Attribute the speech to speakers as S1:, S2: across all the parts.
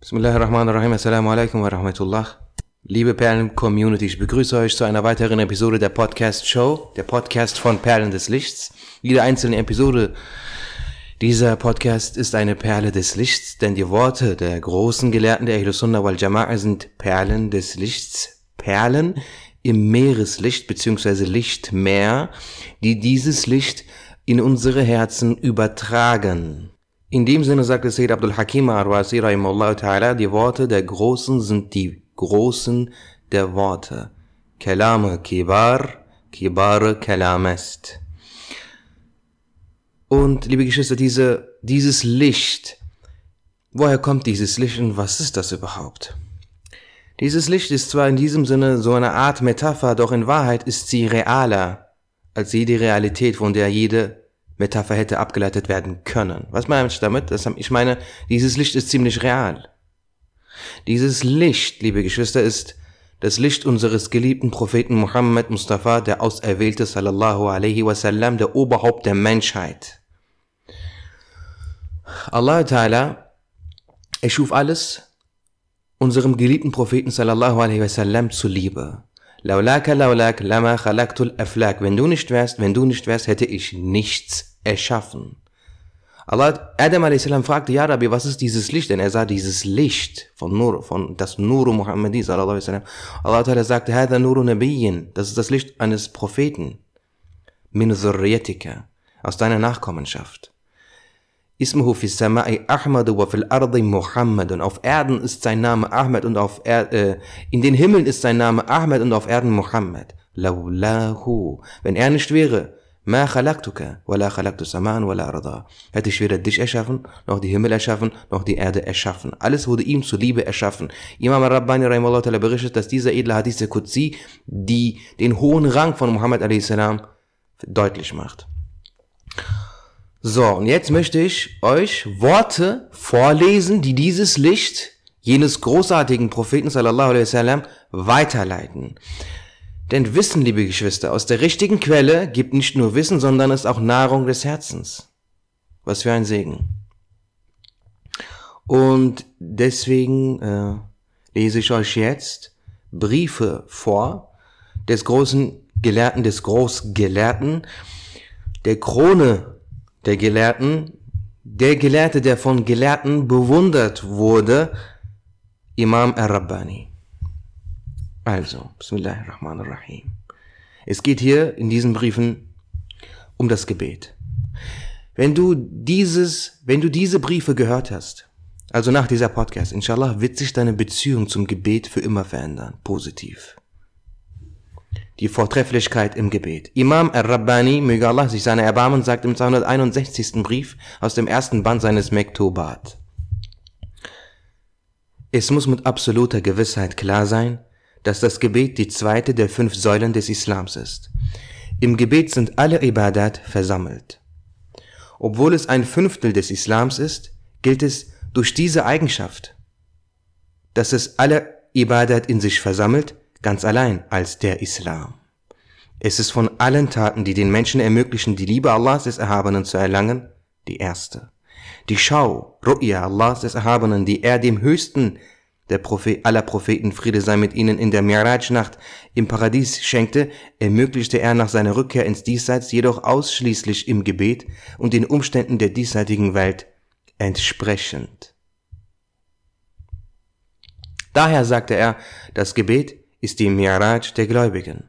S1: Bismillahirrahmanirrahim. Assalamu alaikum wa rahmatullah. Liebe Perlen-Community, ich begrüße euch zu einer weiteren Episode der Podcast-Show, der Podcast von Perlen des Lichts. Jede einzelne Episode dieser Podcast ist eine Perle des Lichts, denn die Worte der großen Gelehrten der Ahlus Sunnah wal Jama'a sind Perlen des Lichts, Perlen im Meereslicht bzw. Lichtmeer, die dieses Licht in unsere Herzen übertragen. In dem Sinne sagte Sayyid Abdul Hakim Arwasi ta'ala, die Worte der Großen sind die Großen der Worte. Kalame Kibar, Kibare Kalamest. Und, liebe Geschwister, diese, dieses Licht, woher kommt dieses Licht und was ist das überhaupt? Dieses Licht ist zwar in diesem Sinne so eine Art Metapher, doch in Wahrheit ist sie realer als jede Realität, von der jede Metapher hätte abgeleitet werden können. Was meine ich damit? ich meine, dieses Licht ist ziemlich real. Dieses Licht, liebe Geschwister, ist das Licht unseres geliebten Propheten Muhammad Mustafa, der Auserwählte sallallahu alaihi wasallam, der Oberhaupt der Menschheit. Allah Ta'ala erschuf alles unserem geliebten Propheten sallallahu alaihi wasallam zuliebe. Laulaka laulak lama khalaqtul aflak. Wenn du nicht wärst, wenn du nicht wärst, hätte ich nichts erschaffen. Allah, Adam a.s. fragte, ja Rabbi, was ist dieses Licht? Denn er sah dieses Licht von Nur, von das Nuru Muhammadi, sallallahu alaihi wasallam. Allah Ta'ala sagte, Hada Nuru Nabiyyin. Das ist das Licht eines Propheten. Min. Aus deiner Nachkommenschaft. Ismuhu fi samai Ahmad wa fil ardi Muhammad. Und auf Erden ist sein Name Ahmed und auf er äh, in den Himmeln ist sein Name Ahmed und auf Erden Muhammad. Laulahu. Wenn er nicht wäre, ma khalaqtuka wa la khalaqtu saman wa la arda. Hätte ich weder dich erschaffen, noch die Himmel erschaffen, noch die Erde erschaffen. Alles wurde ihm zuliebe erschaffen. Imam Rabbani Rahimahullah Ta'ala berichtet, dass dieser edle Hadith Qudsi die den hohen Rang von Muhammad a.s. deutlich macht. So, und jetzt möchte ich euch Worte vorlesen, die dieses Licht jenes großartigen Propheten sallallahu alaihi wasallam weiterleiten. Denn Wissen, liebe Geschwister, aus der richtigen Quelle gibt nicht nur Wissen, sondern ist auch Nahrung des Herzens. Was für ein Segen. Und deswegen äh, lese ich euch jetzt Briefe vor des großen Gelehrten, des Großgelehrten, der Krone der Gelehrten, der Gelehrte, der von Gelehrten bewundert wurde, Imam al-Rabbani. Also, Bismillahirrahmanirrahim. Es geht hier in diesen Briefen um das Gebet. Wenn du dieses, wenn du diese Briefe gehört hast, also nach dieser Podcast, inshallah, wird sich deine Beziehung zum Gebet für immer verändern, positiv die Vortrefflichkeit im Gebet. Imam al-Rabbani, möge Allah sich seine Erbarmen, sagt im 261. Brief aus dem ersten Band seines Mektubat. Es muss mit absoluter Gewissheit klar sein, dass das Gebet die zweite der fünf Säulen des Islams ist. Im Gebet sind alle Ibadat versammelt. Obwohl es ein Fünftel des Islams ist, gilt es durch diese Eigenschaft, dass es alle Ibadat in sich versammelt, ganz allein als der Islam. Es ist von allen Taten, die den Menschen ermöglichen, die Liebe Allahs des Erhabenen zu erlangen, die erste. Die Schau, Ru'ya Allahs des Erhabenen, die er dem höchsten der Prophet, aller Propheten, Friede sei mit ihnen, in der Miraj-Nacht im Paradies schenkte, ermöglichte er nach seiner Rückkehr ins Diesseits jedoch ausschließlich im Gebet und den Umständen der diesseitigen Welt entsprechend. Daher sagte er, das Gebet ist die Mi'raj der Gläubigen.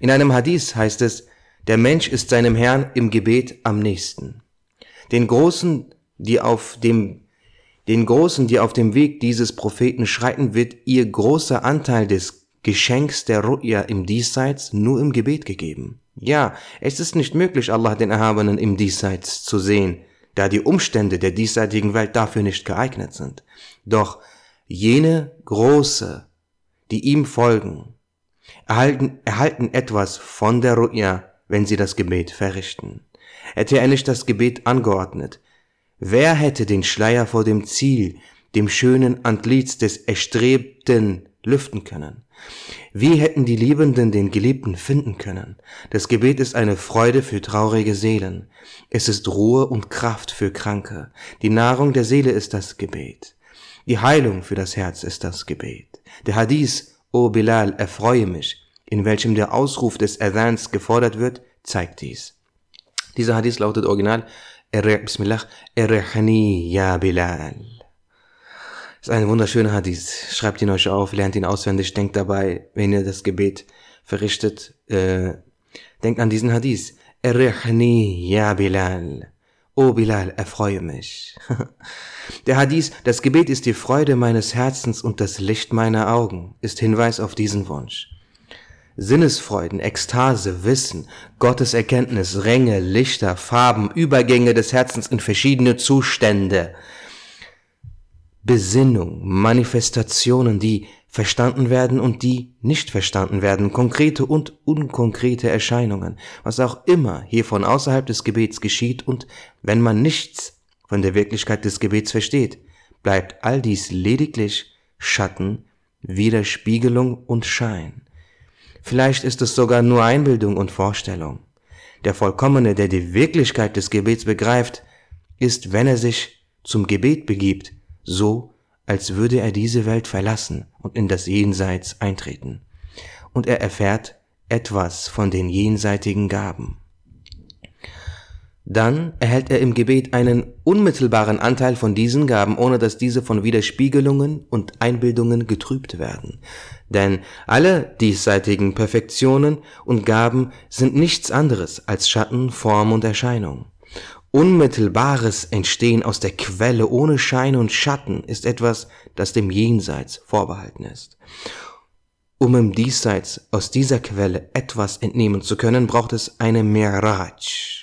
S1: In einem Hadith heißt es, der Mensch ist seinem Herrn im Gebet am nächsten. Den Großen, die auf dem, den Großen, die auf dem Weg dieses Propheten schreiten, wird ihr großer Anteil des Geschenks der Ru'ya im Diesseits nur im Gebet gegeben. Ja, es ist nicht möglich, Allah den Erhabenen im Diesseits zu sehen, da die Umstände der diesseitigen Welt dafür nicht geeignet sind. Doch jene große, die ihm folgen, erhalten, erhalten etwas von der Ru'ya, wenn sie das Gebet verrichten. Hätte er nicht das Gebet angeordnet, wer hätte den Schleier vor dem Ziel, dem schönen Antlitz des Erstrebten lüften können? Wie hätten die Liebenden den Geliebten finden können? Das Gebet ist eine Freude für traurige Seelen. Es ist Ruhe und Kraft für Kranke. Die Nahrung der Seele ist das Gebet. Die Heilung für das Herz ist das Gebet. Der Hadith, O Bilal, erfreue mich, in welchem der Ausruf des Adhans gefordert wird, zeigt dies. Dieser Hadith lautet original, Bismillah, Errechni ya Bilal. Ist ein wunderschöner Hadith. Schreibt ihn euch auf, lernt ihn auswendig, denkt dabei, wenn ihr das Gebet verrichtet, äh, denkt an diesen Hadith. Errechni ya Bilal. O Bilal, erfreue mich. Der Hadith, das Gebet ist die Freude meines Herzens und das Licht meiner Augen, ist Hinweis auf diesen Wunsch. Sinnesfreuden, Ekstase, Wissen, Gottes Erkenntnis, Ränge, Lichter, Farben, Übergänge des Herzens in verschiedene Zustände, Besinnung, Manifestationen, die verstanden werden und die nicht verstanden werden, konkrete und unkonkrete Erscheinungen, was auch immer hier von außerhalb des Gebets geschieht und wenn man nichts von der Wirklichkeit des Gebets versteht, bleibt all dies lediglich Schatten, Widerspiegelung und Schein. Vielleicht ist es sogar nur Einbildung und Vorstellung. Der Vollkommene, der die Wirklichkeit des Gebets begreift, ist, wenn er sich zum Gebet begibt, so, als würde er diese Welt verlassen und in das Jenseits eintreten. Und er erfährt etwas von den jenseitigen Gaben. Dann erhält er im Gebet einen unmittelbaren Anteil von diesen Gaben, ohne dass diese von Widerspiegelungen und Einbildungen getrübt werden. Denn alle diesseitigen Perfektionen und Gaben sind nichts anderes als Schatten, Form und Erscheinung. Unmittelbares Entstehen aus der Quelle ohne Schein und Schatten ist etwas, das dem Jenseits vorbehalten ist. Um im Diesseits aus dieser Quelle etwas entnehmen zu können, braucht es eine Miraj.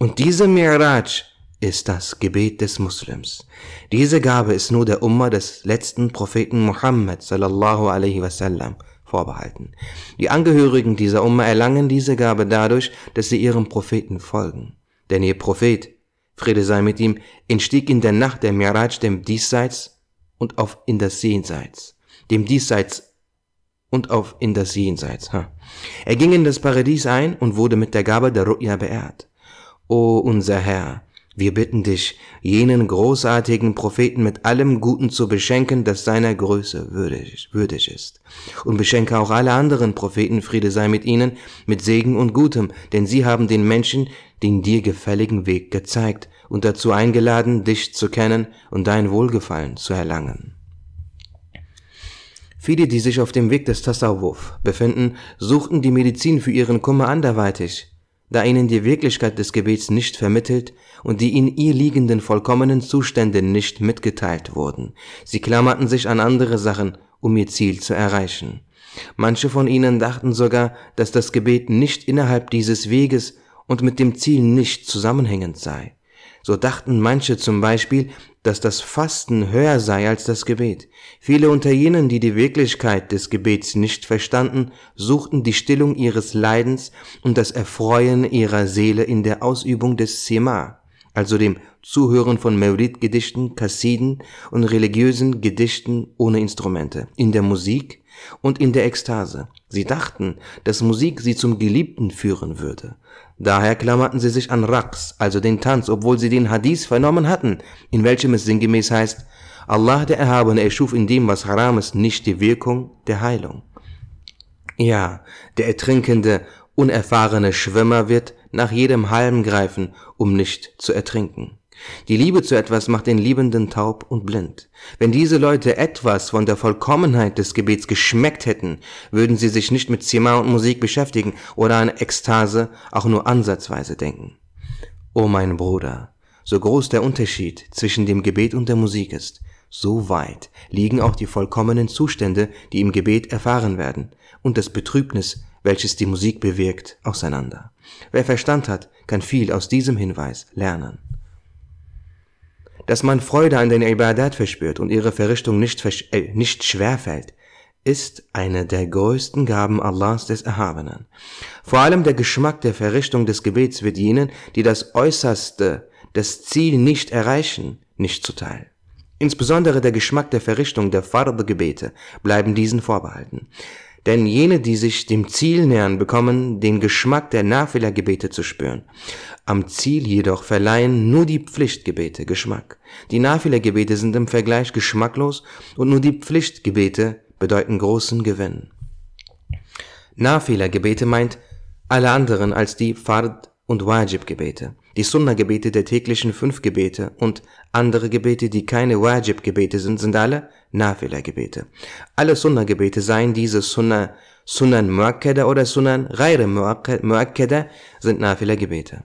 S1: Und diese Miraj ist das Gebet des Muslims. Diese Gabe ist nur der Umma des letzten Propheten Muhammad sallallahu alaihi wasallam vorbehalten. Die Angehörigen dieser Umma erlangen diese Gabe dadurch, dass sie ihrem Propheten folgen. Denn ihr Prophet, Friede sei mit ihm, entstieg in der Nacht der Miraj dem Diesseits und auf in das Jenseits. Dem Diesseits und auf in das Jenseits. Er ging in das Paradies ein und wurde mit der Gabe der Ru'ya beehrt. O unser Herr, wir bitten dich, jenen großartigen Propheten mit allem Guten zu beschenken, das seiner Größe würdig, würdig ist. Und beschenke auch alle anderen Propheten, Friede sei mit ihnen, mit Segen und Gutem, denn sie haben den Menschen den dir gefälligen Weg gezeigt und dazu eingeladen, dich zu kennen und dein Wohlgefallen zu erlangen. Viele, die sich auf dem Weg des Tasawwuf befinden, suchten die Medizin für ihren Kummer anderweitig, da ihnen die Wirklichkeit des Gebets nicht vermittelt und die in ihr liegenden vollkommenen Zustände nicht mitgeteilt wurden. Sie klammerten sich an andere Sachen, um ihr Ziel zu erreichen. Manche von ihnen dachten sogar, dass das Gebet nicht innerhalb dieses Weges und mit dem Ziel nicht zusammenhängend sei. So dachten manche zum Beispiel, dass das Fasten höher sei als das Gebet. Viele unter jenen, die die Wirklichkeit des Gebets nicht verstanden, suchten die Stillung ihres Leidens und das Erfreuen ihrer Seele in der Ausübung des Sema, also dem Zuhören von Mevlid-Gedichten, Kassiden und religiösen Gedichten ohne Instrumente, in der Musik und in der Ekstase. Sie dachten, dass Musik sie zum Geliebten führen würde. Daher klammerten sie sich an Raqs, also den Tanz, obwohl sie den Hadith vernommen hatten, in welchem es sinngemäß heißt, Allah der Erhabene erschuf in dem, was haram ist, nicht die Wirkung der Heilung. Ja, der ertrinkende, unerfahrene Schwimmer wird nach jedem Halm greifen, um nicht zu ertrinken. Die Liebe zu etwas macht den Liebenden taub und blind. Wenn diese Leute etwas von der Vollkommenheit des Gebets geschmeckt hätten, würden sie sich nicht mit Zimmer und Musik beschäftigen oder an Ekstase auch nur ansatzweise denken. O mein Bruder, so groß der Unterschied zwischen dem Gebet und der Musik ist, so weit liegen auch die vollkommenen Zustände, die im Gebet erfahren werden, und das Betrübnis, welches die Musik bewirkt, auseinander. Wer Verstand hat, kann viel aus diesem Hinweis lernen dass man Freude an den Ibadat verspürt und ihre Verrichtung nicht, äh, nicht schwerfällt, ist eine der größten Gaben Allahs des Erhabenen. Vor allem der Geschmack der Verrichtung des Gebets wird jenen, die das Äußerste, das Ziel nicht erreichen, nicht zuteil. Insbesondere der Geschmack der Verrichtung der Farbe-Gebete bleiben diesen vorbehalten. Denn jene, die sich dem Ziel nähern, bekommen den Geschmack der Nafila-Gebete zu spüren. Am Ziel jedoch verleihen nur die Pflichtgebete Geschmack. Die Nafila-Gebete sind im Vergleich geschmacklos und nur die Pflichtgebete bedeuten großen Gewinn. Nafila-Gebete meint alle anderen als die Fard- und Wajib-Gebete. Die Sunnah-Gebete der täglichen fünf Gebete und andere Gebete, die keine Wajib-Gebete sind, sind alle Nafila-Gebete. Alle Sunnah-Gebete, seien diese Sunnah, Sunan Muakkada oder Sunan Ghaire Muakkada, sind Nafila-Gebete.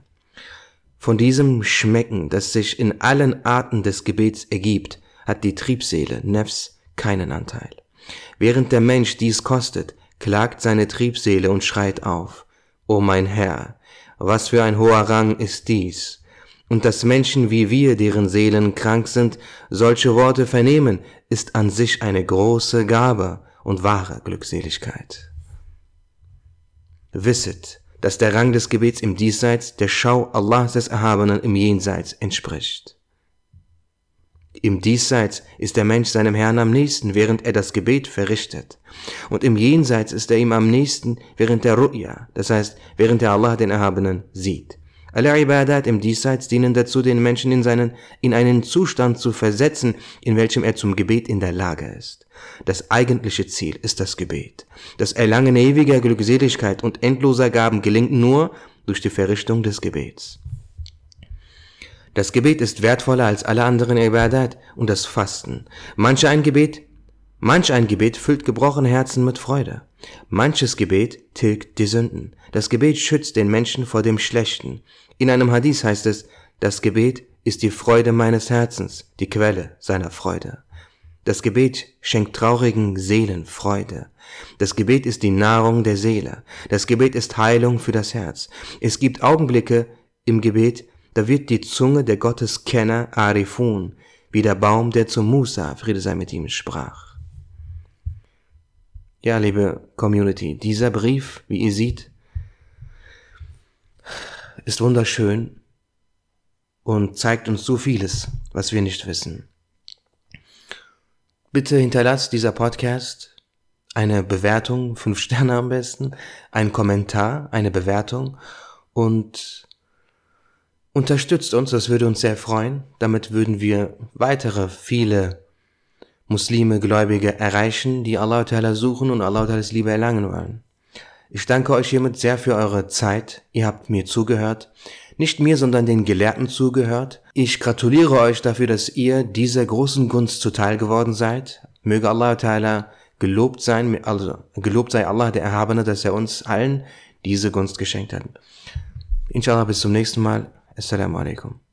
S1: Von diesem Schmecken, das sich in allen Arten des Gebets ergibt, hat die Triebseele, Nefs, keinen Anteil. Während der Mensch dies kostet, klagt seine Triebseele und schreit auf, O mein Herr, was für ein hoher Rang ist dies? Und dass Menschen wie wir, deren Seelen krank sind, solche Worte vernehmen, ist an sich eine große Gabe und wahre Glückseligkeit. Wisset, dass der Rang des Gebets im Diesseits der Schau Allahs des Erhabenen im Jenseits entspricht. Im Diesseits ist der Mensch seinem Herrn am nächsten, während er das Gebet verrichtet. Und im Jenseits ist er ihm am nächsten, während der Ru'ya, das heißt, während er Allah den Erhabenen sieht. Alle Ibadat im Diesseits dienen dazu, den Menschen in seinen, in einen Zustand zu versetzen, in welchem er zum Gebet in der Lage ist. Das eigentliche Ziel ist das Gebet. Das Erlangen ewiger Glückseligkeit und endloser Gaben gelingt nur durch die Verrichtung des Gebets. Das Gebet ist wertvoller als alle anderen Ibadat und das Fasten. Manch ein Gebet, manch ein Gebet füllt gebrochene Herzen mit Freude. Manches Gebet tilgt die Sünden. Das Gebet schützt den Menschen vor dem Schlechten. In einem Hadith heißt es, das Gebet ist die Freude meines Herzens, die Quelle seiner Freude. Das Gebet schenkt traurigen Seelen Freude. Das Gebet ist die Nahrung der Seele. Das Gebet ist Heilung für das Herz. Es gibt Augenblicke im Gebet, da wird die Zunge der Gotteskenner Arifun, wie der Baum, der zu Musa, Friede sei mit ihm, sprach. Ja, liebe Community, dieser Brief, wie ihr seht, ist wunderschön und zeigt uns so vieles, was wir nicht wissen. Bitte hinterlasst dieser Podcast eine Bewertung, fünf Sterne am besten, ein Kommentar, eine Bewertung und Unterstützt uns, das würde uns sehr freuen. Damit würden wir weitere viele Muslime, Gläubige erreichen, die Allah Ta'ala suchen und Allah Ta'ala's Liebe erlangen wollen. Ich danke euch hiermit sehr für eure Zeit. Ihr habt mir zugehört. Nicht mir, sondern den Gelehrten zugehört. Ich gratuliere euch dafür, dass ihr dieser großen Gunst zuteil geworden seid. Möge Allah Ta'ala gelobt sein, also gelobt sei Allah der Erhabene, dass er uns allen diese Gunst geschenkt hat. Inshallah bis zum nächsten Mal. السلام عليكم.